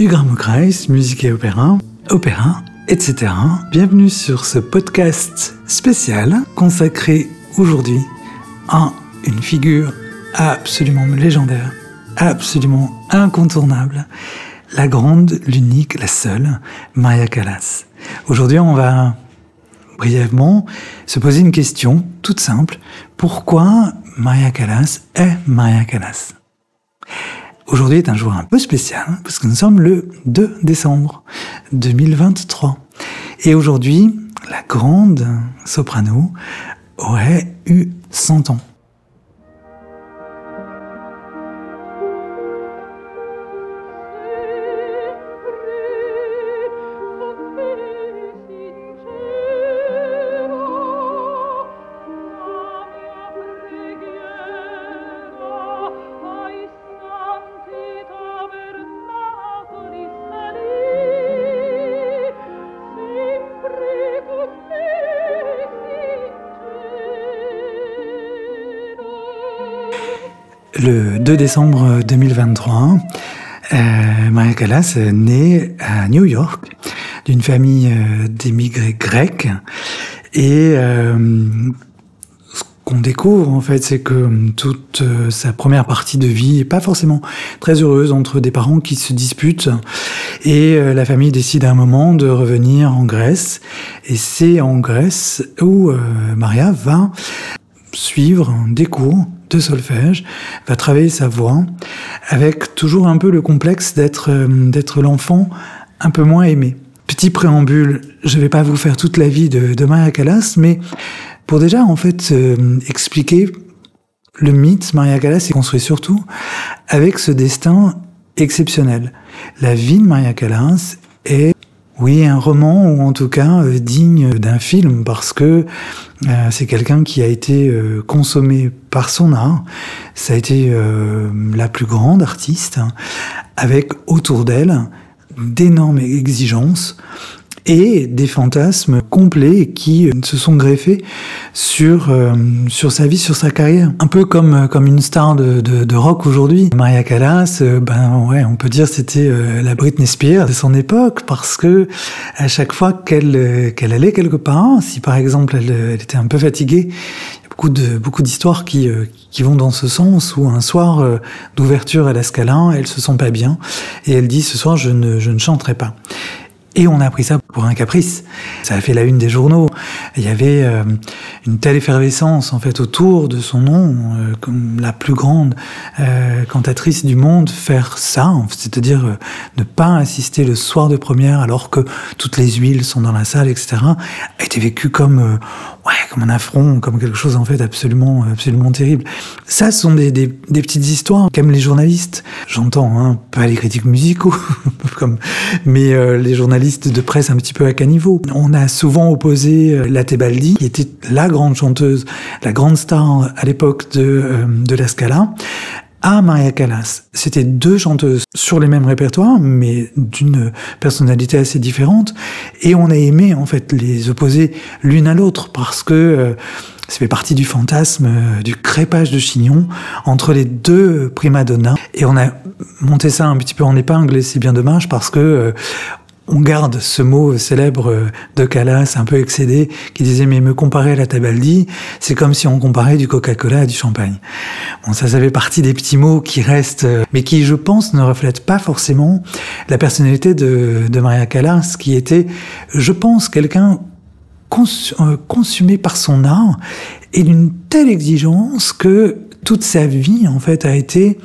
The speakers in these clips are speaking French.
Ugram Kreis, musique et opéra, opéra, etc. Bienvenue sur ce podcast spécial consacré aujourd'hui à une figure absolument légendaire, absolument incontournable, la grande, l'unique, la seule, Maria Callas. Aujourd'hui, on va brièvement se poser une question toute simple. Pourquoi Maria Callas est Maria Callas? Aujourd'hui est un jour un peu spécial parce que nous sommes le 2 décembre 2023. Et aujourd'hui, la grande soprano aurait eu 100 ans. Le 2 décembre 2023, euh, Maria Callas est née à New York d'une famille euh, d'émigrés grecs. Et euh, ce qu'on découvre en fait c'est que toute sa première partie de vie est pas forcément très heureuse entre des parents qui se disputent. Et la famille décide à un moment de revenir en Grèce. Et c'est en Grèce où Maria va suivre des cours de solfège, va travailler sa voix, avec toujours un peu le complexe d'être euh, l'enfant un peu moins aimé. Petit préambule, je ne vais pas vous faire toute la vie de, de Maria Callas, mais pour déjà en fait euh, expliquer le mythe, Maria Callas est construit surtout avec ce destin exceptionnel. La vie de Maria Callas est oui, un roman, ou en tout cas euh, digne d'un film, parce que euh, c'est quelqu'un qui a été euh, consommé par son art. Ça a été la plus grande artiste, hein, avec autour d'elle d'énormes exigences et des fantasmes complets qui se sont greffés sur euh, sur sa vie, sur sa carrière. Un peu comme comme une star de, de, de rock aujourd'hui. Maria Callas, euh, ben ouais, on peut dire c'était euh, la Britney Spears de son époque parce que à chaque fois qu'elle euh, qu'elle allait quelque part, si par exemple elle, elle était un peu fatiguée, il y a beaucoup de beaucoup d'histoires qui euh, qui vont dans ce sens où un soir euh, d'ouverture à la Scala, elle se sent pas bien et elle dit ce soir je ne je ne chanterai pas. Et on a pris ça pour un caprice. Ça a fait la une des journaux. Il y avait euh, une telle effervescence en fait autour de son nom, euh, comme la plus grande euh, cantatrice du monde, faire ça, c'est-à-dire ne pas assister le soir de première alors que toutes les huiles sont dans la salle, etc., a été vécu comme ouais, comme un affront, comme quelque chose en fait absolument absolument terrible. Ça, ce sont des, petites histoires qu'aiment les journalistes. J'entends, hein, pas les critiques musicaux, mais les journalistes de presse petit peu à caniveau. On a souvent opposé euh, la Tebaldi, qui était la grande chanteuse, la grande star à l'époque de, euh, de la Scala, à Maria Callas. C'était deux chanteuses sur les mêmes répertoires, mais d'une personnalité assez différente. Et on a aimé, en fait, les opposer l'une à l'autre parce que euh, ça fait partie du fantasme, euh, du crépage de chignon entre les deux prima donnas. Et on a monté ça un petit peu en épingle et c'est bien dommage parce que on garde ce mot célèbre de Callas, un peu excédé, qui disait mais me comparer à la Tabaldi, c'est comme si on comparait du Coca-Cola à du champagne. Bon, ça, ça fait partie des petits mots qui restent, mais qui, je pense, ne reflètent pas forcément la personnalité de, de Maria Callas, qui était, je pense, quelqu'un euh, consumé par son art et d'une telle exigence que toute sa vie, en fait, a été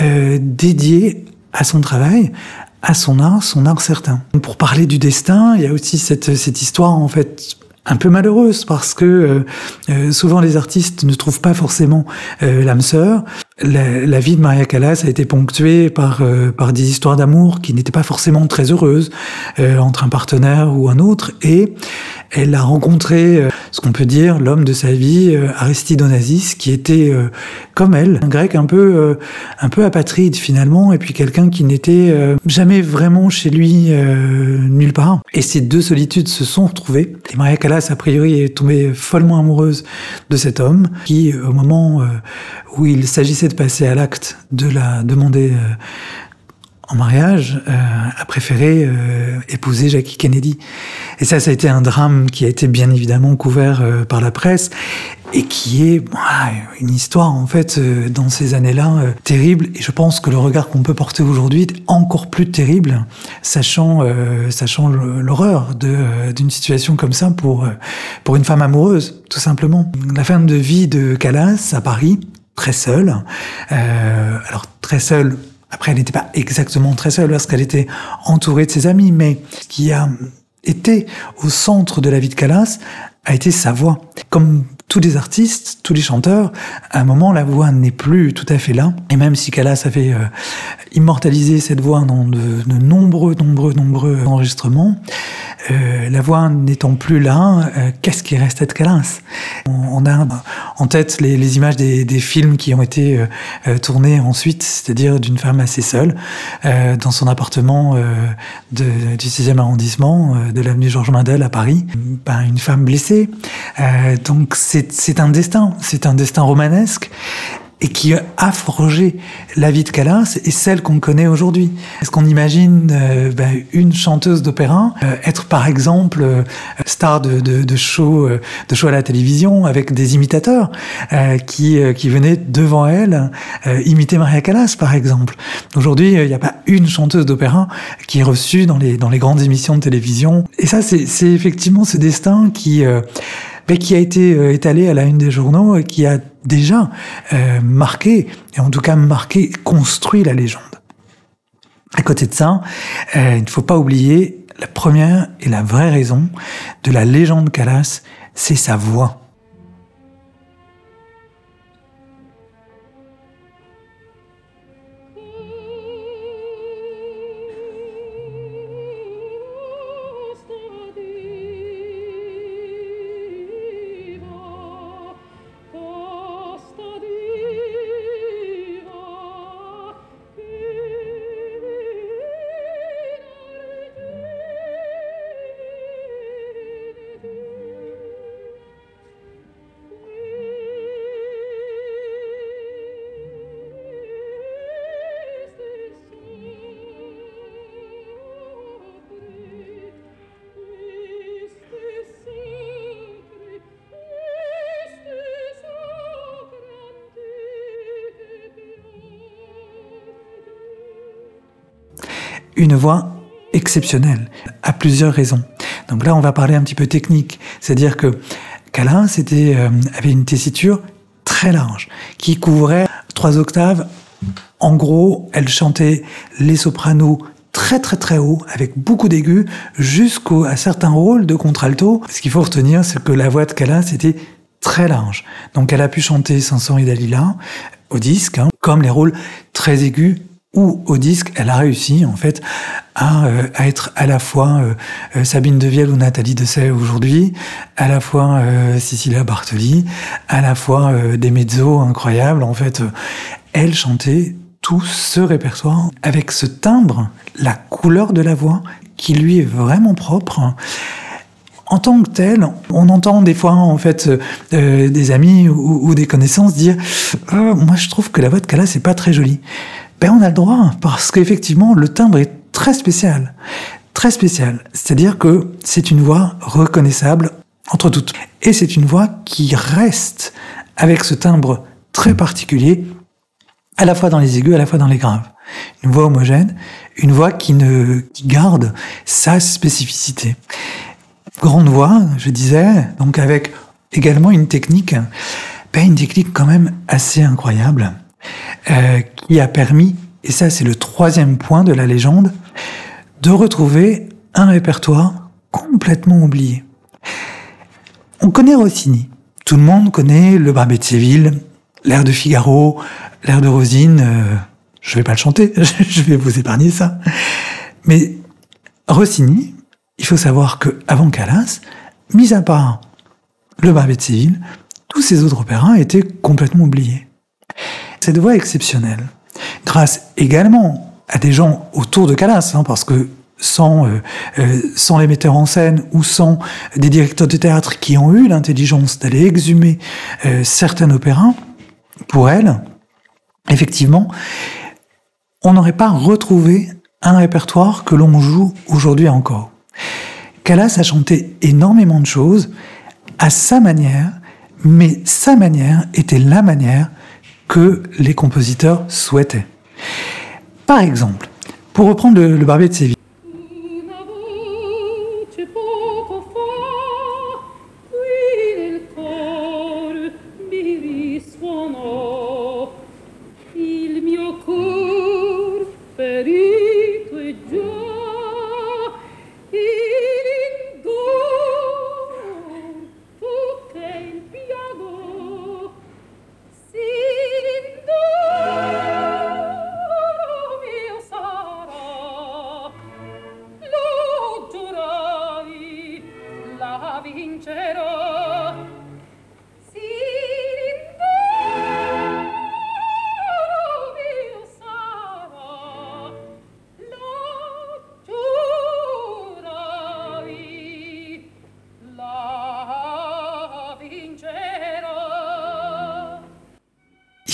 euh, dédiée à son travail, à son art, son art certain. Pour parler du destin, il y a aussi cette, cette histoire en fait un peu malheureuse parce que euh, souvent les artistes ne trouvent pas forcément euh, l'âme sœur. La, la, vie de Maria Callas a été ponctuée par, euh, par des histoires d'amour qui n'étaient pas forcément très heureuses euh, entre un partenaire ou un autre et elle a rencontré euh, ce qu'on peut dire l'homme de sa vie, euh, Aristide Onassis, qui était euh, comme elle, un grec un peu, euh, un peu apatride finalement, et puis quelqu'un qui n'était jamais vraiment chez lui nulle part. Et ces deux solitudes se sont retrouvées. Et Maria Callas, a priori, est tombée follement amoureuse de cet homme, qui, au moment où il s'agissait de passer à l'acte de la demander en mariage, a préféré épouser Jackie Kennedy. Et ça, ça a été un drame qui a été bien évidemment couvert par la presse et qui est une histoire en fait euh, dans ces années-là euh, terrible et je pense que le regard qu'on peut porter aujourd'hui est encore plus terrible sachant euh, sachant l'horreur d'une situation comme ça pour pour une femme amoureuse tout simplement la fin de vie de Calas à Paris très seule alors très seule après elle n'était pas exactement très seule parce qu'elle était entourée de ses amis mais ce qui a été au centre de la vie de Calas a été sa voix. Comme tous les artistes, tous les chanteurs, à un moment, la voix n'est plus tout à fait là. Et même si Calas avait euh, immortalisé cette voix dans de, nombreux, nombreux, nombreux enregistrements, euh, la voix n'étant plus là, euh, qu'est-ce qui restait de Calas on, a en tête les, images des, films qui ont été tournés ensuite, c'est-à-dire d'une femme assez seule, dans son appartement du 6e arrondissement de l'avenue Georges Mandel à Paris. Ben, une femme blessée. donc c'est c'est un destin, c'est un destin romanesque et qui a forgé la vie de Calas et celle qu'on connaît aujourd'hui. Est-ce qu'on imagine euh, ben, une chanteuse d'opéra euh, être par exemple euh, star de, de, de, à la télévision avec des imitateurs qui, qui venaient devant elle imiter Maria Callas par exemple? Aujourd'hui, il n'y a pas une chanteuse d'opéra qui est reçue dans les, dans les grandes émissions de télévision. Et ça, c'est effectivement ce destin qui mais qui a été euh, étalé à la une des journaux et qui a déjà euh, marqué, et en tout cas marqué, construit la légende. À côté de ça, euh, il ne faut pas oublier la première et la vraie raison de la légende Calas, c'est sa voix. Une voix exceptionnelle, à plusieurs raisons. Donc là, on va parler un petit peu technique, c'est-à-dire que Calin euh, avait une tessiture très large, qui couvrait trois octaves. En gros, elle chantait les sopranos très très très haut, avec beaucoup d'aigus, jusqu'à certains rôles de contralto. Ce qu'il faut retenir, c'est que la voix de Calin c'était très large. Donc elle a pu chanter Samson et Dalila au disque, hein, comme les rôles très aigus ou au disque, elle a réussi en fait à, euh, être à la fois euh, euh, Sabine Devielle ou Nathalie Dessay aujourd'hui, à la fois Cecilia Bartoli, à la fois des mezzos incroyables. En fait, elle chantait tout ce répertoire avec ce timbre, la couleur de la voix qui lui est vraiment propre. En tant que tel, on entend des fois en fait des amis ou, des connaissances dire oh, moi je trouve que la voix de Kala c'est pas très jolie ben on a le droit, parce qu'effectivement, le timbre est très spécial. Très spécial. C'est-à-dire que c'est une voix reconnaissable entre toutes. Et c'est une voix qui reste avec ce timbre très particulier, à la fois dans les aigus, à la fois dans les graves. Une voix homogène, une voix qui ne garde sa spécificité. Grande voix, je disais, donc avec également une technique, ben une technique quand même assez incroyable. Euh, qui a permis, et ça c'est le troisième point de la légende, de retrouver un répertoire complètement oublié. On connaît Rossini. Tout le monde connaît le Barbet de Séville, l'air de Figaro, l'air de Rosine. Euh, je vais pas le chanter, je vais vous épargner ça. Mais Rossini, il faut savoir que avant Calas, mis à part le Barbet de Séville, tous ces autres opéras étaient complètement oubliés. Cette voix exceptionnelle, grâce également à des gens autour de Calas, hein, parce que sans, euh, euh, sans les metteurs en scène ou sans des directeurs de théâtre qui ont eu l'intelligence d'aller exhumer euh, certains opéras, pour elle, effectivement, on n'aurait pas retrouvé un répertoire que l'on joue aujourd'hui encore. Callas a chanté énormément de choses à sa manière, mais sa manière était la manière que les compositeurs souhaitaient. Par exemple, pour reprendre le, Barbier de Séville,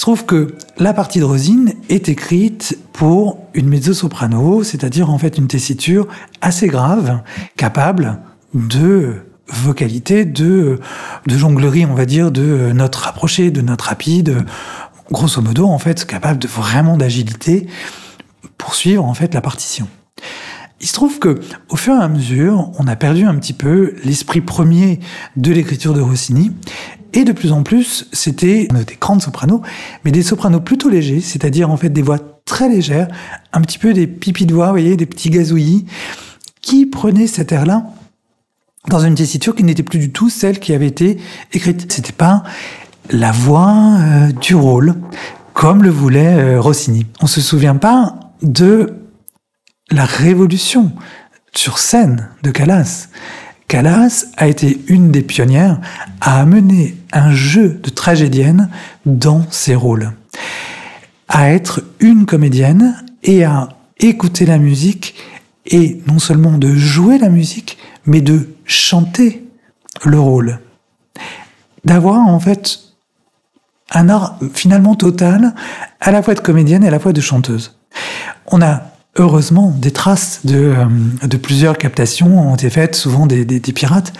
se trouve que la partie de Rosine est écrite pour une mezzo-soprano, c'est-à-dire en fait une tessiture assez grave, capable de vocalité, de, jonglerie, on va dire, de notes rapprochées, de notes rapides, grosso modo, en fait, capable de vraiment d'agilité pour suivre, en fait, la partition. Il se trouve que, au fur et à mesure, on a perdu un petit peu l'esprit premier de l'écriture de Rossini, et de plus en plus, c'était des grandes sopranos, mais des sopranos plutôt légers, c'est-à-dire en fait des voix très légères, un petit peu des pipis de voix, vous voyez, des petits gazouillis, qui prenaient cet air-là dans une tessiture qui n'était plus du tout celle qui avait été écrite. C'était pas la voix euh, du rôle, comme le voulait euh, Rossini. On se souvient pas de la révolution sur scène de Callas. Callas a été une des pionnières à amener un jeu de tragédienne dans ses rôles, à être une comédienne et à écouter la musique et non seulement de jouer la musique, mais de chanter le rôle. D'avoir en fait un art finalement total, à la fois de comédienne et à la fois de chanteuse. On a heureusement, des traces de, euh, plusieurs captations ont été faites, souvent des, des, pirates.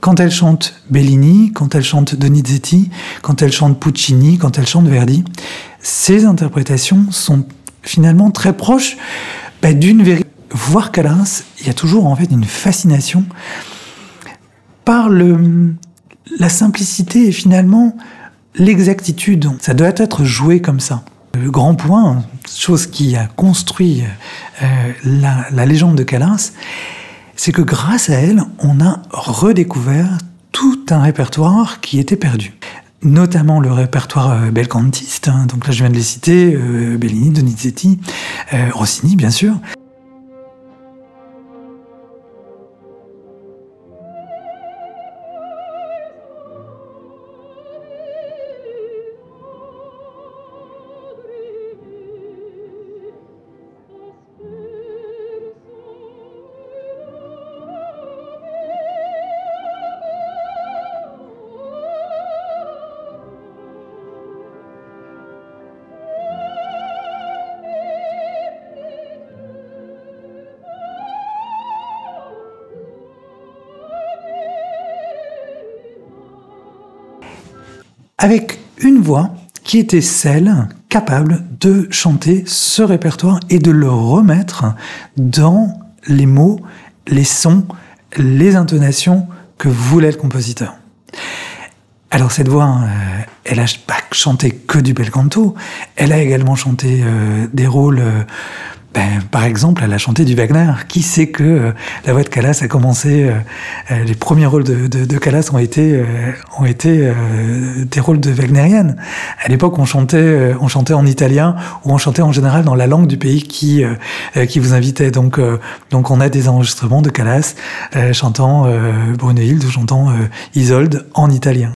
Quand elle chante Bellini, quand elle chante Donizetti, quand elle chante Puccini, quand elle chante Verdi, ces interprétations sont finalement très proches bah, d'une vérité. Voir Callas, il y a toujours en fait une fascination par le, la simplicité et finalement l'exactitude. Ça doit être joué comme ça. Le grand point, chose qui a construit euh, la, légende de Callas, c'est que grâce à elle, on a redécouvert tout un répertoire qui était perdu. Notamment le répertoire euh, belcantiste, hein. donc là je viens de les citer, euh, Bellini, Donizetti, Rossini bien sûr. Avec une voix qui était celle capable de chanter ce répertoire et de le remettre dans les mots, les sons, les intonations que voulait le compositeur. Alors cette voix, euh, elle a pas chanté que du bel canto, elle a également chanté euh, des rôles euh, ben, par exemple, elle a chanté du Wagner. Qui sait que euh, la voix de Callas a commencé euh, euh, Les premiers rôles de, de, de Callas ont été ont été des rôles de Wagnerienne. À l'époque, on chantait on chantait en italien ou on chantait en général dans la langue du pays qui qui vous invitait. Donc donc on a des enregistrements de Callas chantant Brunehilde ou chantant Isolde en italien.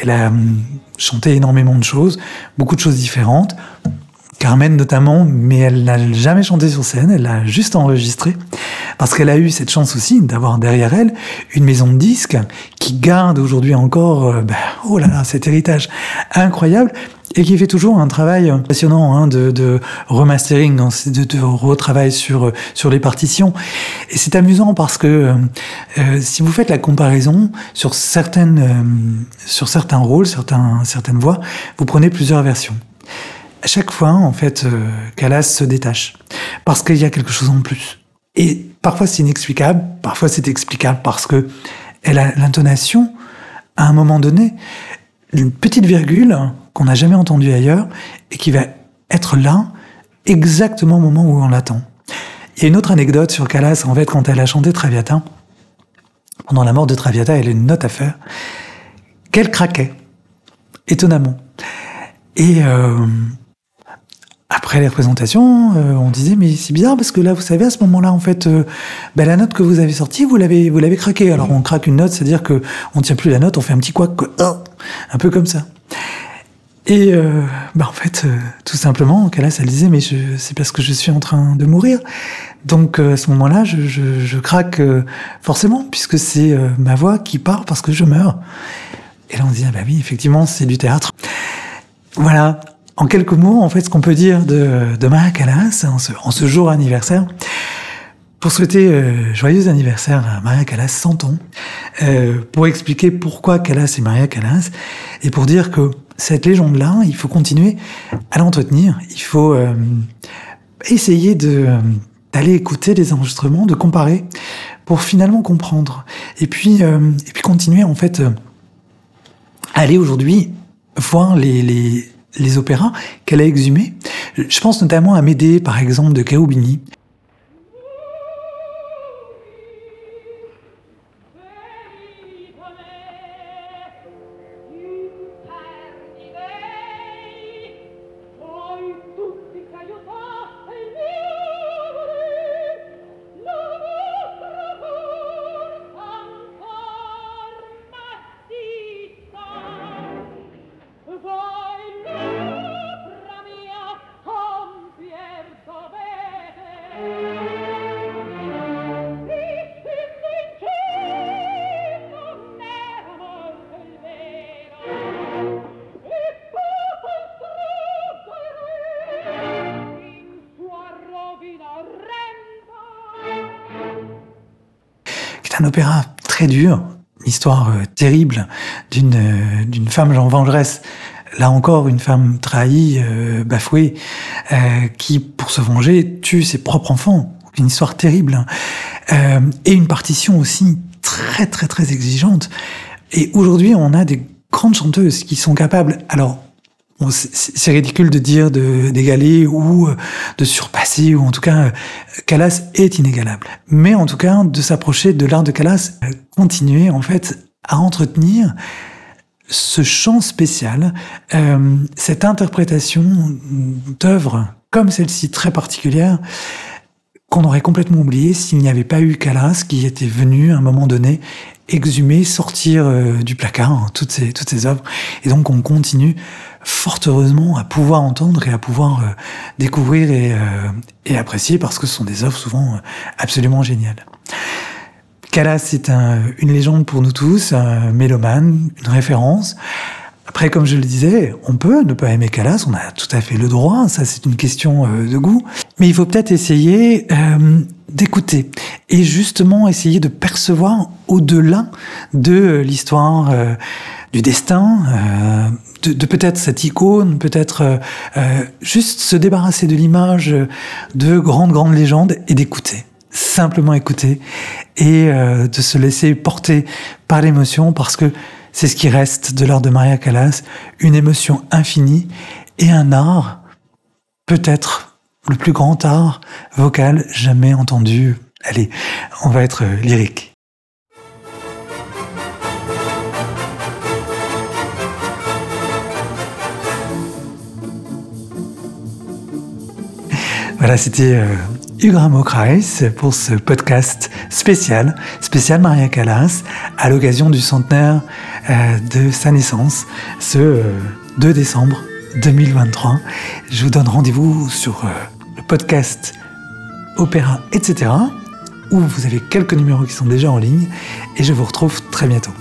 Elle a hum, chanté énormément de choses, beaucoup de choses différentes. Carmen notamment, mais elle n'a jamais chanté sur scène, elle l'a juste enregistré, parce qu'elle a eu cette chance aussi d'avoir derrière elle une maison de disques qui garde aujourd'hui encore, euh, bah, oh là là, cet héritage incroyable, et qui fait toujours un travail passionnant hein, de, remastering, de, retravail sur sur les partitions. Et c'est amusant parce que euh, euh, si vous faites la comparaison sur certaines euh, sur certains rôles, certains certaines voix, vous prenez plusieurs versions à chaque fois, en fait, euh, se détache. Parce qu'il y a quelque chose en plus. Et parfois c'est inexplicable, parfois c'est explicable parce que elle a l'intonation, à un moment donné, une petite virgule qu'on n'a jamais entendue ailleurs et qui va être là exactement au moment où on l'attend. Il y a une autre anecdote sur Calas, en fait, quand elle a chanté Traviata, pendant la mort de Traviata, elle a une note à faire, qu'elle craquait, étonnamment. Et euh, après les représentations, euh, on disait mais c'est bizarre parce que là, vous savez, à ce moment-là, en fait, euh, ben, la note que vous avez sortie, vous l'avez, vous craquée. Alors on craque une note, c'est-à-dire que on tient plus la note, on fait un petit quoi, oh, un peu comme ça. Et euh, ben, en fait, euh, tout simplement, Calas, elle disait mais c'est parce que je suis en train de mourir. Donc à ce moment-là, je, je, je craque forcément puisque c'est ma voix qui part parce que je meurs. Et là on se dit ah bah oui, effectivement, c'est du théâtre. Voilà, en quelques mots, en fait, ce qu'on peut dire de, de Maria Callas en ce, en ce, jour anniversaire, pour souhaiter euh, joyeux anniversaire à Maria Callas 100 ans, euh, pour expliquer pourquoi Callas est Maria Callas, et pour dire que cette légende-là, il faut continuer à l'entretenir, il faut euh, essayer de d'aller écouter les enregistrements, de comparer, pour finalement comprendre, et puis euh, et puis continuer en fait aller aujourd'hui voir les, les les opéras qu'elle a exhumés. Je pense notamment à Médée, par exemple, de Caubini. Un opéra très dur, une histoire euh, terrible d'une euh, d'une femme Jean vengeresse. Là encore, une femme trahie, euh, bafouée, euh, qui, pour se venger, tue ses propres enfants. Une histoire terrible. Euh, et une partition aussi très, très, très exigeante. Et aujourd'hui, on a des grandes chanteuses qui sont capables, alors c'est ridicule de dire d'égaler ou euh, de surpasser, ou en tout cas, euh, Calas est inégalable. Mais en tout cas, de s'approcher de l'art de Calas, euh, continuer en fait à entretenir ce chant spécial, cette interprétation d'œuvres comme celle-ci très particulière, qu'on aurait complètement oublié s'il n'y avait pas eu Calas qui était venu à un moment donné exhumer, sortir euh, du placard hein, toutes ces toutes œuvres. Et donc on continue fort heureusement à pouvoir entendre et à pouvoir euh, découvrir et, euh, et, apprécier parce que ce sont des œuvres souvent absolument géniales. Calas c'est un, une légende pour nous tous, un mélomane, une référence. Après, comme je le disais, on peut ne pas aimer Calas, on a tout à fait le droit, ça c'est une question euh, de goût, mais il faut peut-être essayer euh, d'écouter et justement essayer de percevoir au-delà de l'histoire, euh, du destin, euh, de, de peut-être cette icône, peut-être euh, juste se débarrasser de l'image de grandes, grandes légendes et d'écouter. Simplement écouter et euh, de se laisser porter par l'émotion parce que c'est ce qui reste de l'art de Maria Callas, une émotion infinie et un art, peut-être le plus grand art vocal jamais entendu. Allez, on va être lyrique. Voilà, c'était Hugues Kreis pour ce podcast spécial, spécial Maria Callas, à l'occasion du centenaire euh, de sa naissance, ce 2 euh, décembre 2023. Je vous donne rendez-vous sur euh, le podcast Opéra, etc., où vous avez quelques numéros qui sont déjà en ligne, et je vous retrouve très bientôt.